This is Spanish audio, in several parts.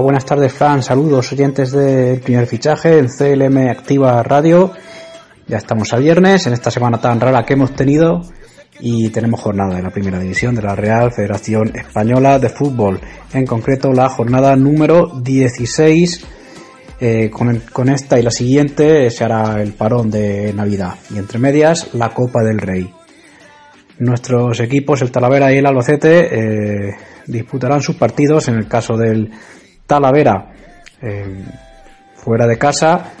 Buenas tardes, Fran. Saludos, oyentes del primer fichaje en CLM Activa Radio. Ya estamos a viernes, en esta semana tan rara que hemos tenido, y tenemos jornada en la primera división de la Real Federación Española de Fútbol. En concreto, la jornada número 16. Eh, con, con esta y la siguiente se hará el parón de Navidad. Y entre medias, la Copa del Rey. Nuestros equipos, el Talavera y el Albacete, eh, disputarán sus partidos. En el caso del Talavera, eh, fuera de casa,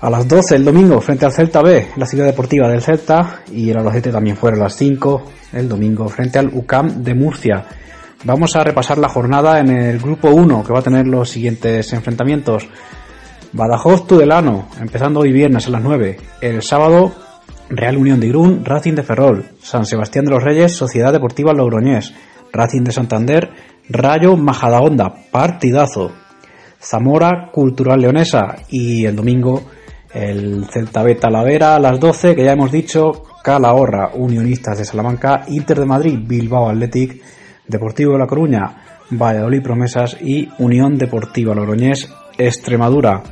a las 12 el domingo frente al Celta B, la ciudad deportiva del Celta, y el Albacete también fuera a las 5 el domingo frente al UCAM de Murcia. Vamos a repasar la jornada en el grupo 1, que va a tener los siguientes enfrentamientos. Badajoz Tudelano, empezando hoy viernes a las 9. El sábado, Real Unión de Irún, Racing de Ferrol, San Sebastián de los Reyes, Sociedad Deportiva Logroñés, Racing de Santander, Rayo Majadahonda, partidazo. Zamora Cultural Leonesa y el domingo el Celta B Talavera a las 12, que ya hemos dicho, Calahorra, Unionistas de Salamanca, Inter de Madrid, Bilbao Athletic, Deportivo de La Coruña, Valladolid Promesas y Unión Deportiva Logroñés, Extremadura.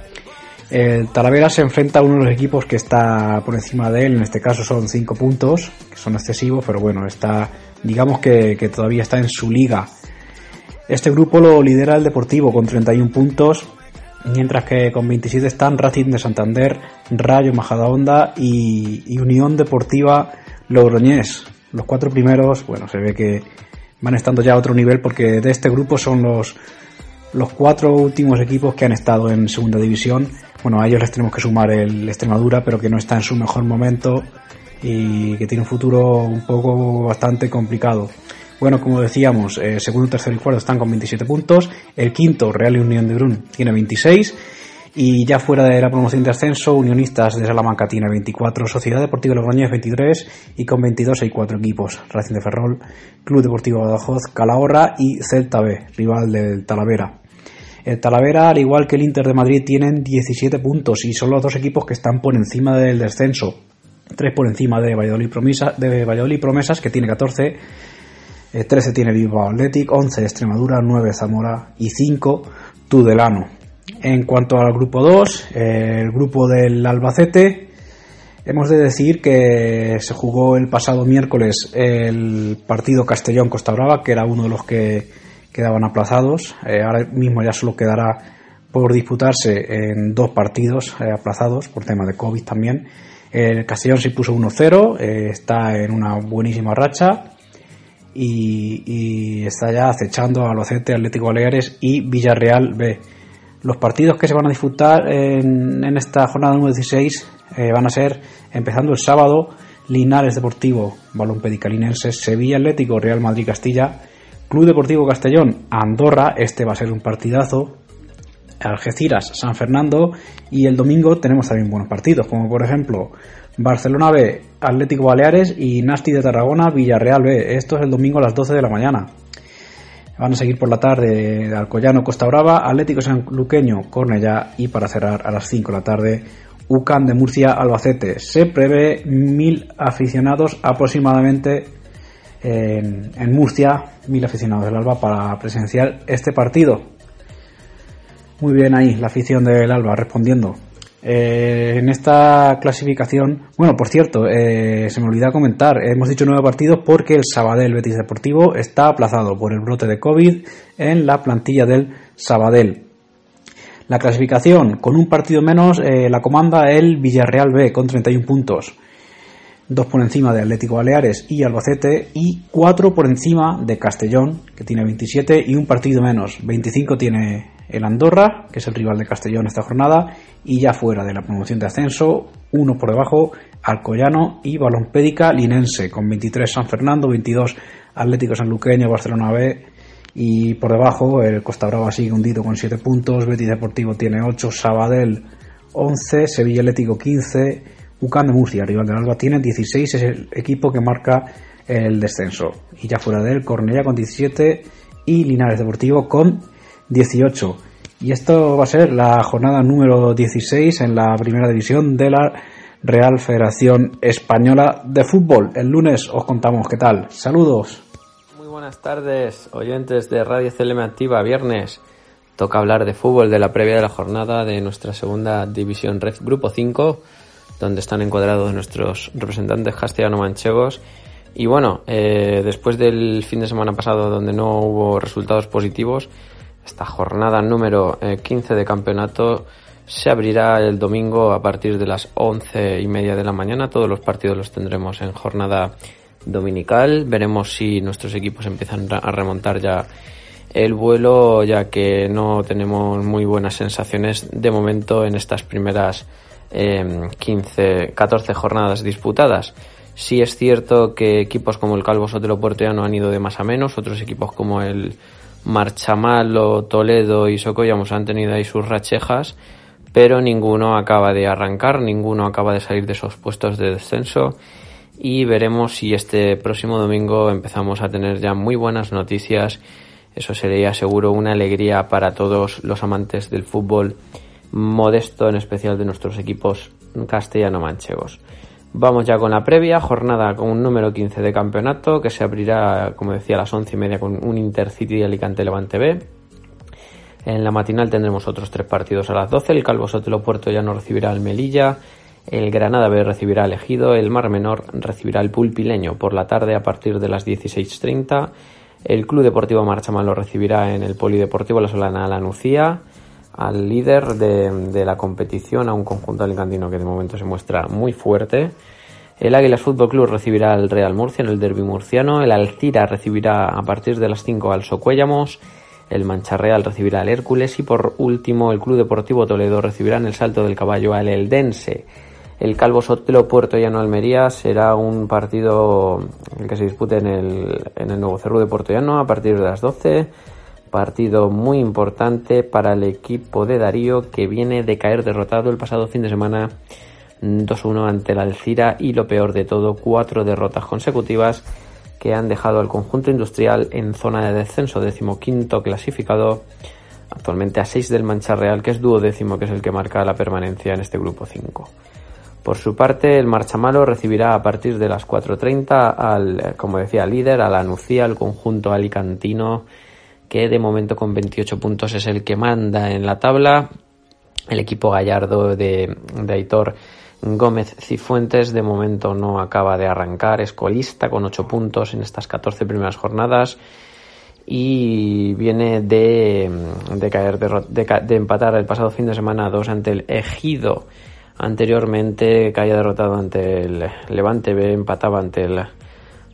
El Talavera se enfrenta a uno de los equipos que está por encima de él, en este caso son 5 puntos, que son excesivos, pero bueno, está, digamos que, que todavía está en su liga. Este grupo lo lidera el Deportivo con 31 puntos, mientras que con 27 están Racing de Santander, Rayo Majadahonda y, y Unión Deportiva Logroñés. Los cuatro primeros, bueno, se ve que van estando ya a otro nivel porque de este grupo son los, los cuatro últimos equipos que han estado en segunda división. Bueno, a ellos les tenemos que sumar el Extremadura, pero que no está en su mejor momento y que tiene un futuro un poco bastante complicado. Bueno, como decíamos, eh, segundo, tercero y cuarto están con 27 puntos. El quinto, Real Unión de Brun, tiene 26. Y ya fuera de la promoción de ascenso, Unionistas de Salamanca tiene 24, Sociedad Deportiva Logroñés 23 y con 22 hay cuatro equipos, Racing de Ferrol, Club Deportivo Badajoz, Calahorra y Celta B, rival del Talavera. El Talavera, al igual que el Inter de Madrid, tienen 17 puntos y son los dos equipos que están por encima del descenso. Tres por encima de Valladolid, de Valladolid Promesas, que tiene 14, eh, 13 tiene Bilbao Athletic, 11 Extremadura, 9 Zamora y 5 Tudelano. En cuanto al grupo 2, eh, el grupo del Albacete, hemos de decir que se jugó el pasado miércoles el partido Castellón-Costa Brava, que era uno de los que quedaban aplazados. Eh, ahora mismo ya solo quedará por disputarse en dos partidos eh, aplazados por tema de COVID también. El Castellón se puso 1-0, eh, está en una buenísima racha y, y está ya acechando a Albacete, Atlético Baleares y Villarreal B. Los partidos que se van a disputar en, esta jornada número 16 eh, van a ser, empezando el sábado, Linares Deportivo, Balón Pedicalinense, Sevilla Atlético, Real Madrid Castilla, Club Deportivo Castellón, Andorra, este va a ser un partidazo, Algeciras, San Fernando y el domingo tenemos también buenos partidos, como por ejemplo Barcelona B, Atlético Baleares y Nasti de Tarragona, Villarreal B. Esto es el domingo a las 12 de la mañana. Van a seguir por la tarde Alcoyano, Costa Brava, Atlético Sanluqueño, Cornellá y para cerrar a las 5 de la tarde UCAN de Murcia, Albacete. Se prevé mil aficionados aproximadamente en, en Murcia, mil aficionados del Alba para presenciar este partido. Muy bien ahí, la afición del Alba respondiendo. Eh, en esta clasificación, bueno, por cierto, eh, se me olvidó comentar, hemos dicho nueve partidos porque el Sabadell Betis Deportivo está aplazado por el brote de COVID en la plantilla del Sabadell. La clasificación, con un partido menos, eh, la comanda el Villarreal B con 31 puntos dos por encima de Atlético Baleares y Albacete y cuatro por encima de Castellón, que tiene 27 y un partido menos. 25 tiene el Andorra, que es el rival de Castellón esta jornada, y ya fuera de la promoción de ascenso, uno por debajo, Alcoyano y Balompédica Linense, con 23 San Fernando, 22 Atlético Sanluqueño, Barcelona B, y por debajo el Costa Brava sigue hundido con 7 puntos, Betis Deportivo tiene 8, Sabadell 11, Sevilla Atlético 15, UCAM de Murcia, rival del Alba, tiene 16, es el equipo que marca el descenso. Y ya fuera de él, Cornella con 17 y Linares Deportivo con 18. Y esto va a ser la jornada número 16 en la primera división de la Real Federación Española de Fútbol. El lunes os contamos qué tal. Saludos. Muy buenas tardes, oyentes de Radio CLM Activa, viernes. Toca hablar de fútbol de la previa de la jornada de nuestra segunda división Red Grupo 5 donde están encuadrados nuestros representantes castellano-manchegos. Y bueno, eh, después del fin de semana pasado donde no hubo resultados positivos, esta jornada número 15 eh, de campeonato se abrirá el domingo a partir de las once y media de la mañana. Todos los partidos los tendremos en jornada dominical. Veremos si nuestros equipos empiezan a remontar ya el vuelo, ya que no tenemos muy buenas sensaciones de momento en estas primeras 15, 14 jornadas disputadas. Sí es cierto que equipos como el Calvo Sotelo no han ido de más a menos, otros equipos como el Marchamalo, Toledo y Socollamos han tenido ahí sus rachejas, pero ninguno acaba de arrancar, ninguno acaba de salir de esos puestos de descenso y veremos si este próximo domingo empezamos a tener ya muy buenas noticias. Eso sería seguro una alegría para todos los amantes del fútbol modesto en especial de nuestros equipos castellano-manchegos. Vamos ya con la previa, jornada con un número 15 de campeonato que se abrirá, como decía, a las 11 y media con un Intercity de Alicante Levante B. En la matinal tendremos otros tres partidos a las 12. El Calvo Sotelo Puerto ya no recibirá al Melilla. El Granada B recibirá al Ejido. El Mar Menor recibirá al Pulpileño por la tarde a partir de las 16.30. El Club Deportivo Marchamal lo recibirá en el Polideportivo La Solana La Nucía al líder de, la competición, a un conjunto alicantino que de momento se muestra muy fuerte. El Águilas Fútbol Club recibirá al Real Murcia en el derby murciano. El Alcira recibirá a partir de las 5 al Socuéllamos. El Mancha Real recibirá al Hércules. Y por último, el Club Deportivo Toledo recibirá en el Salto del Caballo al Eldense. El Calvo Sotelo Puerto Llano Almería será un partido que se dispute en el, en el Nuevo Cerro de Puerto Llano a partir de las 12 Partido muy importante para el equipo de Darío que viene de caer derrotado el pasado fin de semana 2-1 ante la Alcira y lo peor de todo, cuatro derrotas consecutivas que han dejado al conjunto industrial en zona de descenso, decimoquinto clasificado, actualmente a 6 del Mancha Real, que es duodécimo, que es el que marca la permanencia en este grupo 5. Por su parte, el Marchamalo recibirá a partir de las 4.30 al, como decía, líder, a la Nucía, al conjunto alicantino que de momento con 28 puntos es el que manda en la tabla. El equipo gallardo de, de Aitor Gómez Cifuentes de momento no acaba de arrancar, es colista con 8 puntos en estas 14 primeras jornadas y viene de, de caer de, de, empatar el pasado fin de semana 2 ante el Ejido. Anteriormente caía derrotado ante el Levante B, empataba ante el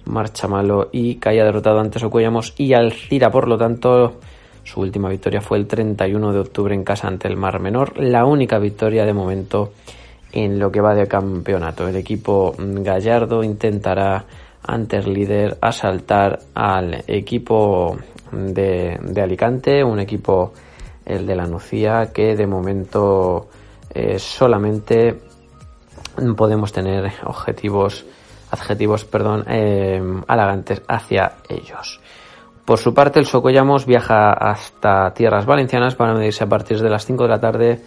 marcha malo y caía derrotado ante Socuellamos y Alcira, por lo tanto, su última victoria fue el 31 de octubre en casa ante el Mar Menor, la única victoria de momento en lo que va de campeonato. El equipo gallardo intentará ante el líder asaltar al equipo de, de Alicante, un equipo el de la Nucía que de momento eh, solamente podemos tener objetivos adjetivos, perdón, eh, halagantes hacia ellos. Por su parte, el Socollamos viaja hasta tierras valencianas para medirse a partir de las 5 de la tarde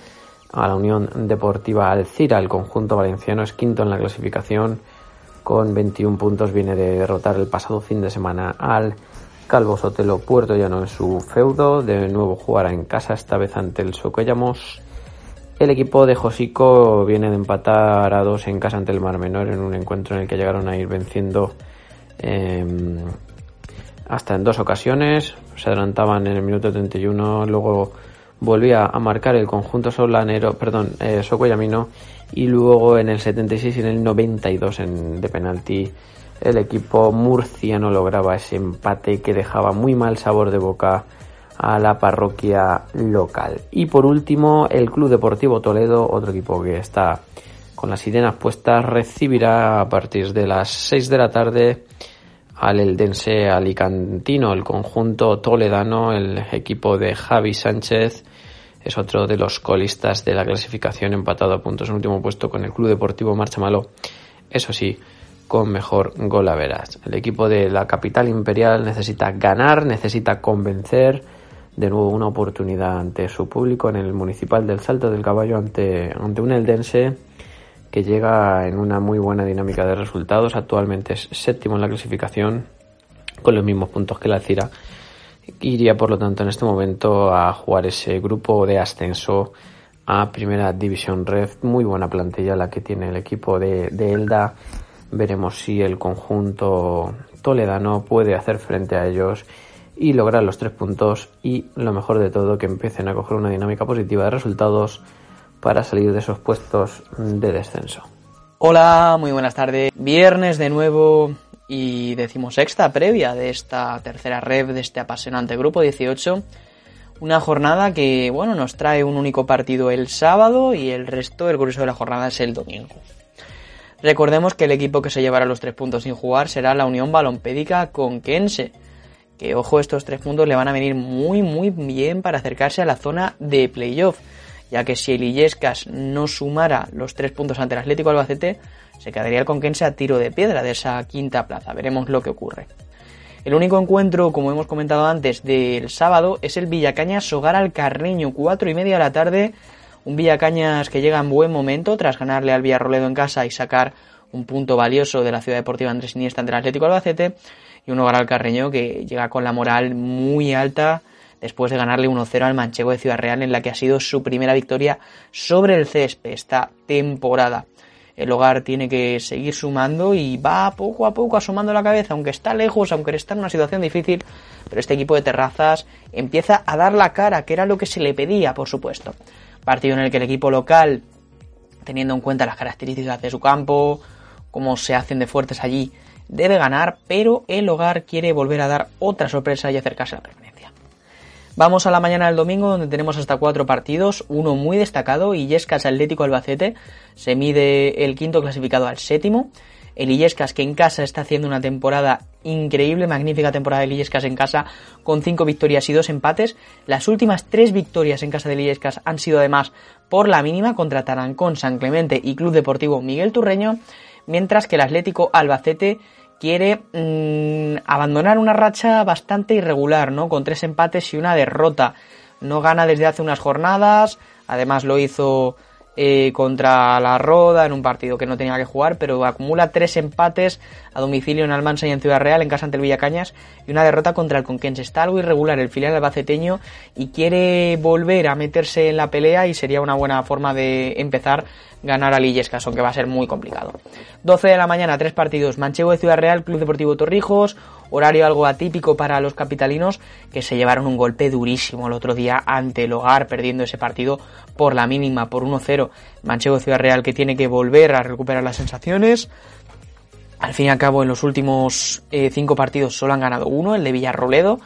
a la Unión Deportiva Alcira. El conjunto valenciano es quinto en la clasificación con 21 puntos. Viene de derrotar el pasado fin de semana al Calvo Sotelo Puerto Llano en su feudo. De nuevo jugará en casa, esta vez ante el Socollamos. El equipo de Josico viene de empatar a dos en casa ante el Mar Menor en un encuentro en el que llegaron a ir venciendo em, hasta en dos ocasiones. Se adelantaban en el minuto 31, luego volvía a marcar el conjunto solanero, perdón, eh, y luego en el 76 y en el 92 en, de penalti el equipo murciano lograba ese empate que dejaba muy mal sabor de boca a la parroquia local. Y por último, el Club Deportivo Toledo, otro equipo que está con las sirenas puestas, recibirá a partir de las 6 de la tarde al Eldense Alicantino, el conjunto toledano, el equipo de Javi Sánchez es otro de los colistas de la clasificación empatado a puntos en último puesto con el Club Deportivo Marchamalo, eso sí, con mejor gol a veras. El equipo de la capital imperial necesita ganar, necesita convencer, de nuevo una oportunidad ante su público en el municipal del Salto del Caballo ante, ante un eldense que llega en una muy buena dinámica de resultados. Actualmente es séptimo en la clasificación con los mismos puntos que la Cira. Iría por lo tanto en este momento a jugar ese grupo de ascenso a Primera División Red. Muy buena plantilla la que tiene el equipo de, de Elda. Veremos si el conjunto toledano puede hacer frente a ellos y lograr los tres puntos y lo mejor de todo que empiecen a coger una dinámica positiva de resultados para salir de esos puestos de descenso. Hola, muy buenas tardes. Viernes de nuevo y decimosexta previa de esta tercera rev de este apasionante grupo 18. Una jornada que, bueno, nos trae un único partido el sábado y el resto, el grueso de la jornada es el domingo. Recordemos que el equipo que se llevará los tres puntos sin jugar será la Unión Balompédica Conquense que ojo, estos tres puntos le van a venir muy muy bien para acercarse a la zona de playoff, ya que si el Illescas no sumara los tres puntos ante el Atlético Albacete, se quedaría el Conquense a tiro de piedra de esa quinta plaza. Veremos lo que ocurre. El único encuentro, como hemos comentado antes, del sábado es el Villacañas Hogar al Carreño, cuatro y media de la tarde. Un Villacañas que llega en buen momento tras ganarle al Villarroledo en casa y sacar un punto valioso de la Ciudad Deportiva Andrés Iniesta ante el Atlético Albacete y un hogar al Carreño que llega con la moral muy alta después de ganarle 1-0 al Manchego de Ciudad Real en la que ha sido su primera victoria sobre el césped esta temporada. El hogar tiene que seguir sumando y va poco a poco asomando la cabeza, aunque está lejos, aunque está en una situación difícil, pero este equipo de terrazas empieza a dar la cara, que era lo que se le pedía, por supuesto. Partido en el que el equipo local, teniendo en cuenta las características de su campo, cómo se hacen de fuertes allí, debe ganar, pero el hogar quiere volver a dar otra sorpresa y acercarse a la permanencia. Vamos a la mañana del domingo donde tenemos hasta cuatro partidos, uno muy destacado, Illescas Atlético Albacete, se mide el quinto clasificado al séptimo, el Illescas que en casa está haciendo una temporada increíble, magnífica temporada de Illescas en casa con cinco victorias y dos empates, las últimas tres victorias en casa de Illescas han sido además por la mínima contra Tarancón, San Clemente y Club Deportivo Miguel Turreño, mientras que el Atlético Albacete quiere mmm, abandonar una racha bastante irregular, ¿no? Con tres empates y una derrota. No gana desde hace unas jornadas, además lo hizo eh, contra la Roda en un partido que no tenía que jugar, pero acumula tres empates a domicilio en Almansa y en Ciudad Real, en casa ante el Villacañas, y una derrota contra el Conquense. Está algo irregular el filial albaceteño y quiere volver a meterse en la pelea y sería una buena forma de empezar ganar a Lillescas, aunque va a ser muy complicado. 12 de la mañana, tres partidos. Manchego de Ciudad Real, Club Deportivo Torrijos, horario algo atípico para los capitalinos que se llevaron un golpe durísimo el otro día ante el hogar, perdiendo ese partido por la mínima, por 1-0. Manchego Ciudad Real que tiene que volver a recuperar las sensaciones. Al fin y al cabo, en los últimos eh, cinco partidos solo han ganado uno, el de Villarroledo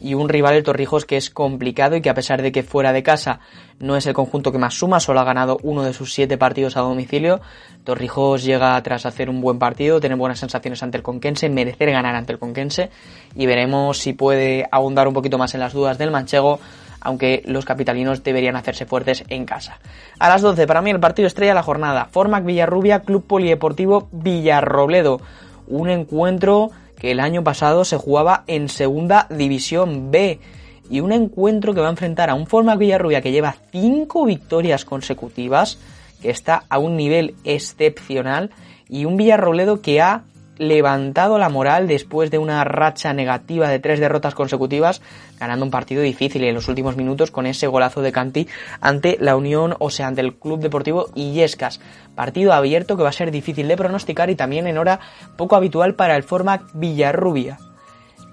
y un rival el Torrijos que es complicado y que a pesar de que fuera de casa no es el conjunto que más suma, solo ha ganado uno de sus siete partidos a domicilio. Torrijos llega tras hacer un buen partido, tener buenas sensaciones ante el Conquense, merecer ganar ante el Conquense y veremos si puede ahondar un poquito más en las dudas del manchego aunque los capitalinos deberían hacerse fuertes en casa. A las 12, para mí el partido estrella de la jornada, Formac Villarrubia, Club Polideportivo Villarrobledo. Un encuentro que el año pasado se jugaba en Segunda División B. Y un encuentro que va a enfrentar a un Formac Villarrubia que lleva 5 victorias consecutivas, que está a un nivel excepcional, y un Villarrobledo que ha levantado la moral después de una racha negativa de tres derrotas consecutivas, ganando un partido difícil en los últimos minutos con ese golazo de Canti ante la Unión, o sea, ante el Club Deportivo Illescas. Partido abierto que va a ser difícil de pronosticar y también en hora poco habitual para el Forma Villarrubia.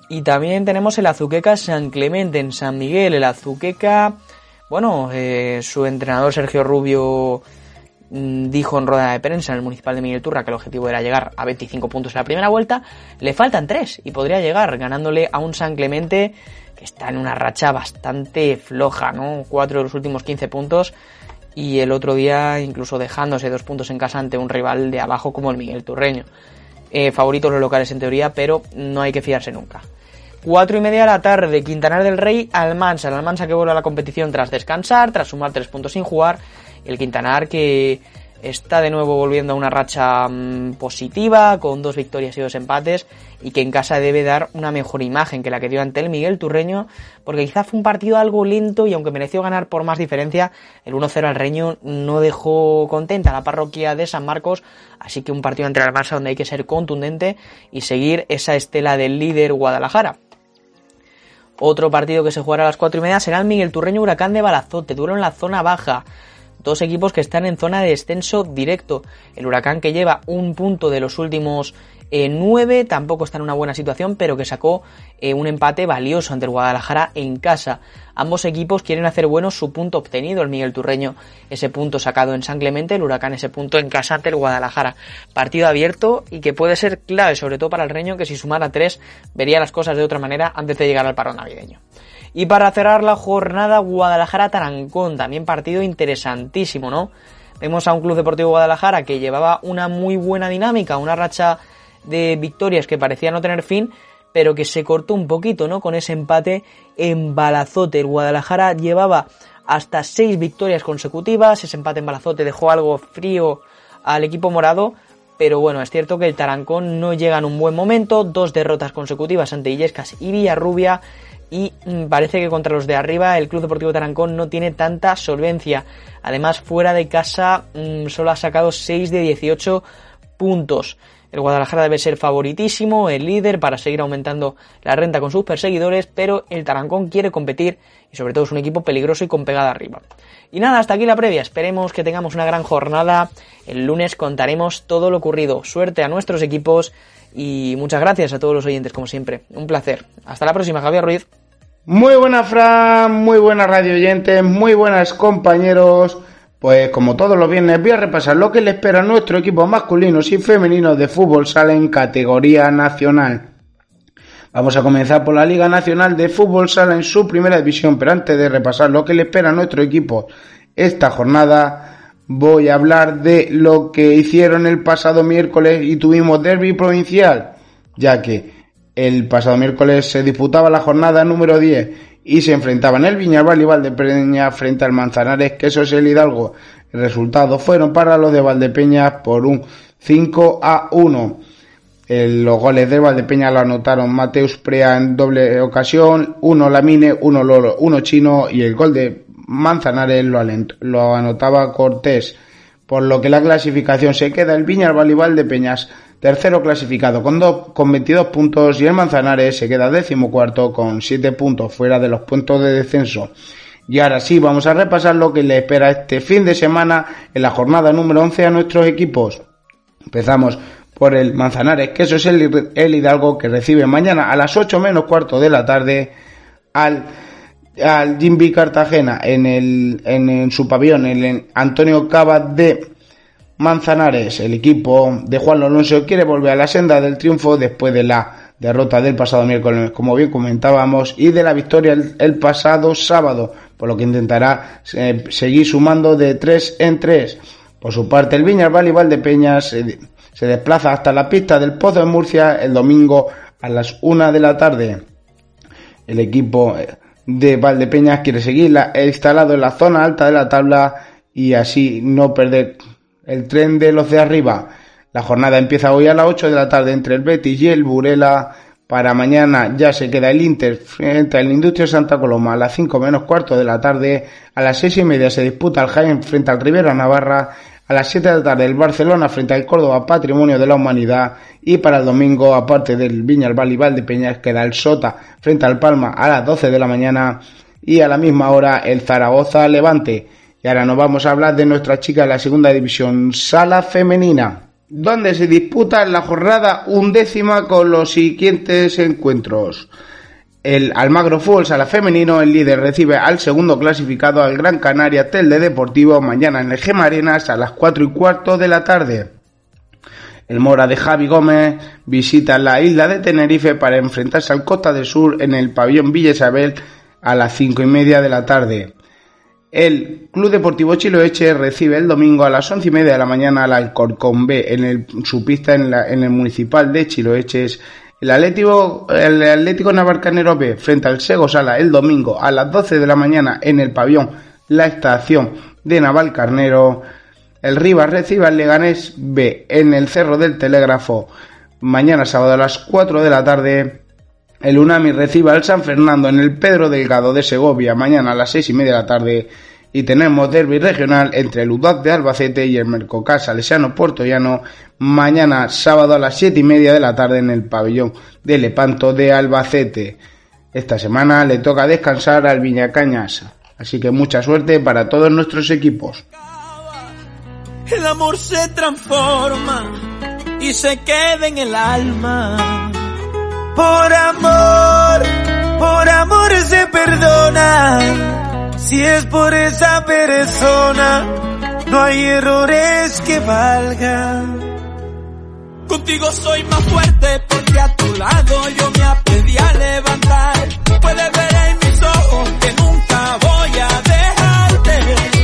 Y también tenemos el Azuqueca San Clemente en San Miguel. El Azuqueca, bueno, eh, su entrenador Sergio Rubio dijo en rueda de prensa en el municipal de Miguel Turra que el objetivo era llegar a 25 puntos en la primera vuelta. Le faltan 3 y podría llegar ganándole a un San Clemente que está en una racha bastante floja, ¿no? 4 de los últimos 15 puntos y el otro día incluso dejándose dos puntos en casa ante un rival de abajo como el Miguel Turreño. Eh, favoritos los locales en teoría, pero no hay que fiarse nunca. 4 y media de la tarde, Quintanar del Rey, Almansa. El Almansa que vuelve a la competición tras descansar, tras sumar 3 puntos sin jugar. El Quintanar que está de nuevo volviendo a una racha mm, positiva, con dos victorias y dos empates, y que en casa debe dar una mejor imagen que la que dio ante el Miguel Turreño, porque quizá fue un partido algo lento y aunque mereció ganar por más diferencia, el 1-0 al Reño no dejó contenta a la parroquia de San Marcos, así que un partido entre el Almansa donde hay que ser contundente y seguir esa estela del líder Guadalajara. Otro partido que se jugará a las 4 y media será el Miguel Turreño Huracán de Balazote, duro en la zona baja. Dos equipos que están en zona de descenso directo. El Huracán que lleva un punto de los últimos 9, eh, tampoco está en una buena situación, pero que sacó eh, un empate valioso ante el Guadalajara en casa. Ambos equipos quieren hacer bueno su punto obtenido, el Miguel Turreño ese punto sacado en San Clemente, el Huracán ese punto en casa ante el Guadalajara. Partido abierto y que puede ser clave, sobre todo para el Reño, que si sumara 3 vería las cosas de otra manera antes de llegar al paro navideño. Y para cerrar la jornada, Guadalajara-Tarancón, también partido interesantísimo, ¿no? Vemos a un Club Deportivo Guadalajara que llevaba una muy buena dinámica, una racha de victorias que parecía no tener fin, pero que se cortó un poquito, ¿no? Con ese empate en Balazote. El Guadalajara llevaba hasta seis victorias consecutivas. Ese empate en Balazote dejó algo frío al equipo morado. Pero bueno, es cierto que el Tarancón no llega en un buen momento. Dos derrotas consecutivas ante Illescas y Villarrubia. Y mm, parece que contra los de arriba el Club Deportivo Tarancón no tiene tanta solvencia. Además, fuera de casa mm, solo ha sacado 6 de 18 puntos. El Guadalajara debe ser favoritísimo, el líder para seguir aumentando la renta con sus perseguidores, pero el Tarancón quiere competir y sobre todo es un equipo peligroso y con pegada arriba. Y nada, hasta aquí la previa. Esperemos que tengamos una gran jornada. El lunes contaremos todo lo ocurrido. Suerte a nuestros equipos y muchas gracias a todos los oyentes como siempre. Un placer. Hasta la próxima, Javier Ruiz. Muy buena Fran, muy buenas radio oyentes, muy buenas compañeros. Pues como todos los viernes voy a repasar lo que le espera a nuestro equipo masculinos y femeninos de fútbol sala en categoría nacional. Vamos a comenzar por la Liga Nacional de Fútbol Sala en su primera división, pero antes de repasar lo que le espera a nuestro equipo esta jornada, voy a hablar de lo que hicieron el pasado miércoles y tuvimos derby provincial, ya que el pasado miércoles se disputaba la jornada número 10 y se enfrentaban el Viñarval y Valdepeña frente al Manzanares, que eso es el Hidalgo. El resultado fueron para los de Valdepeña por un 5 a 1. los goles de Valdepeña lo anotaron Mateus Prea en doble ocasión, uno Lamine, uno Lolo, uno Chino y el gol de Manzanares lo, lo anotaba Cortés. Por lo que la clasificación se queda el Viñarval y Valdepeñas tercero clasificado con, con 22 puntos y el Manzanares se queda decimocuarto con 7 puntos fuera de los puntos de descenso. Y ahora sí, vamos a repasar lo que le espera este fin de semana en la jornada número 11 a nuestros equipos. Empezamos por el Manzanares, que eso es el, Hidalgo que recibe mañana a las 8 menos cuarto de la tarde al, al Jimby Cartagena en, en, su pabellón, el Antonio Cava de Manzanares, el equipo de Juan Alonso quiere volver a la senda del triunfo después de la derrota del pasado miércoles, como bien comentábamos, y de la victoria el, pasado sábado, por lo que intentará eh, seguir sumando de 3 en 3. Por su parte, el Viñas y Valdepeñas se, desplaza hasta la pista del Pozo de Murcia el domingo a las 1 de la tarde. El equipo eh, de Valdepeñas quiere seguir instalado en la zona alta de la tabla y así no perder el tren de los de arriba. La jornada empieza hoy a las 8 de la tarde entre el Betis y el Burela. Para mañana ya se queda el Inter frente al Industria Santa Coloma a las 5 menos cuarto de la tarde. A las 6 y media se disputa el Jaén frente al Rivera Navarra. a las 7 de la tarde el Barcelona frente al Córdoba Patrimonio de la Humanidad y para el domingo, aparte del Viñalbal y Valdepeñas, queda el Sota frente al Palma a las 12 de la mañana y a la misma hora el Zaragoza Levante. Y ahora nos vamos a hablar de nuestra chica de la segunda división, Sala Femenina, donde se disputa la jornada undécima con los siguientes encuentros. El Almagro Fútbol Sala Femenino, el líder, recibe al segundo clasificado al Gran Canaria Telde Deportivo mañana en el Gema Arenas a las 4 y cuarto de la tarde. El Mora de Javi Gómez visita la isla de Tenerife para enfrentarse al Costa del Sur en el pabellón Villa Isabel a las 5 y media de la tarde. El Club Deportivo Chiloeche recibe el domingo a las once y media de la mañana al Alcorcón B en el, su pista en, el municipal de Chiloeches el Atlético, el Atlético B frente al Sego Sala el domingo a las 12 de la mañana en el pabellón La Estación de Navalcarnero. El Rivas recibe al Leganés B en el Cerro del Telégrafo mañana sábado a las 4 de la tarde. El Unami recibe al San Fernando en el Pedro Delgado de Segovia mañana a las 6 y media de la tarde y tenemos derby regional entre el UDAC de Albacete y el Mercocas Salesiano Portollano mañana sábado a las siete y media de la tarde en el pabellón de Lepanto de Albacete. Esta semana le toca descansar al Viñacañas, así que mucha suerte para todos nuestros equipos. El amor se transforma y se queda en el alma. Por amor, por amor se perdona si es por esa persona, no hay errores que valgan. Contigo soy más fuerte porque a tu lado yo me aprendí a levantar. Puedes ver en mis ojos que nunca voy a dejarte.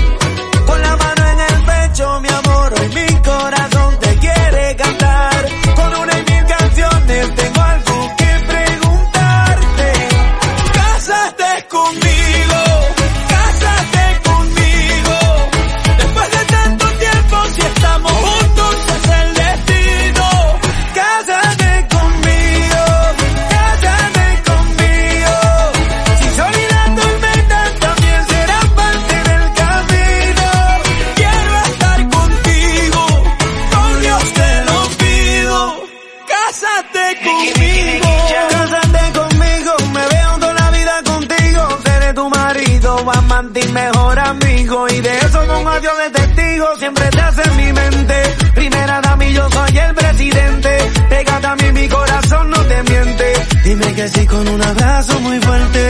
Cásate conmigo. Cásate conmigo. Me veo toda la vida contigo. Seré tu marido, amante y mejor amigo. Y de eso con adiós de testigo. Siempre te hace en mi mente. Primera dama y yo soy el presidente. Pégate a mí, mi corazón no te miente. Dime que sí con un abrazo muy fuerte.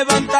levantar.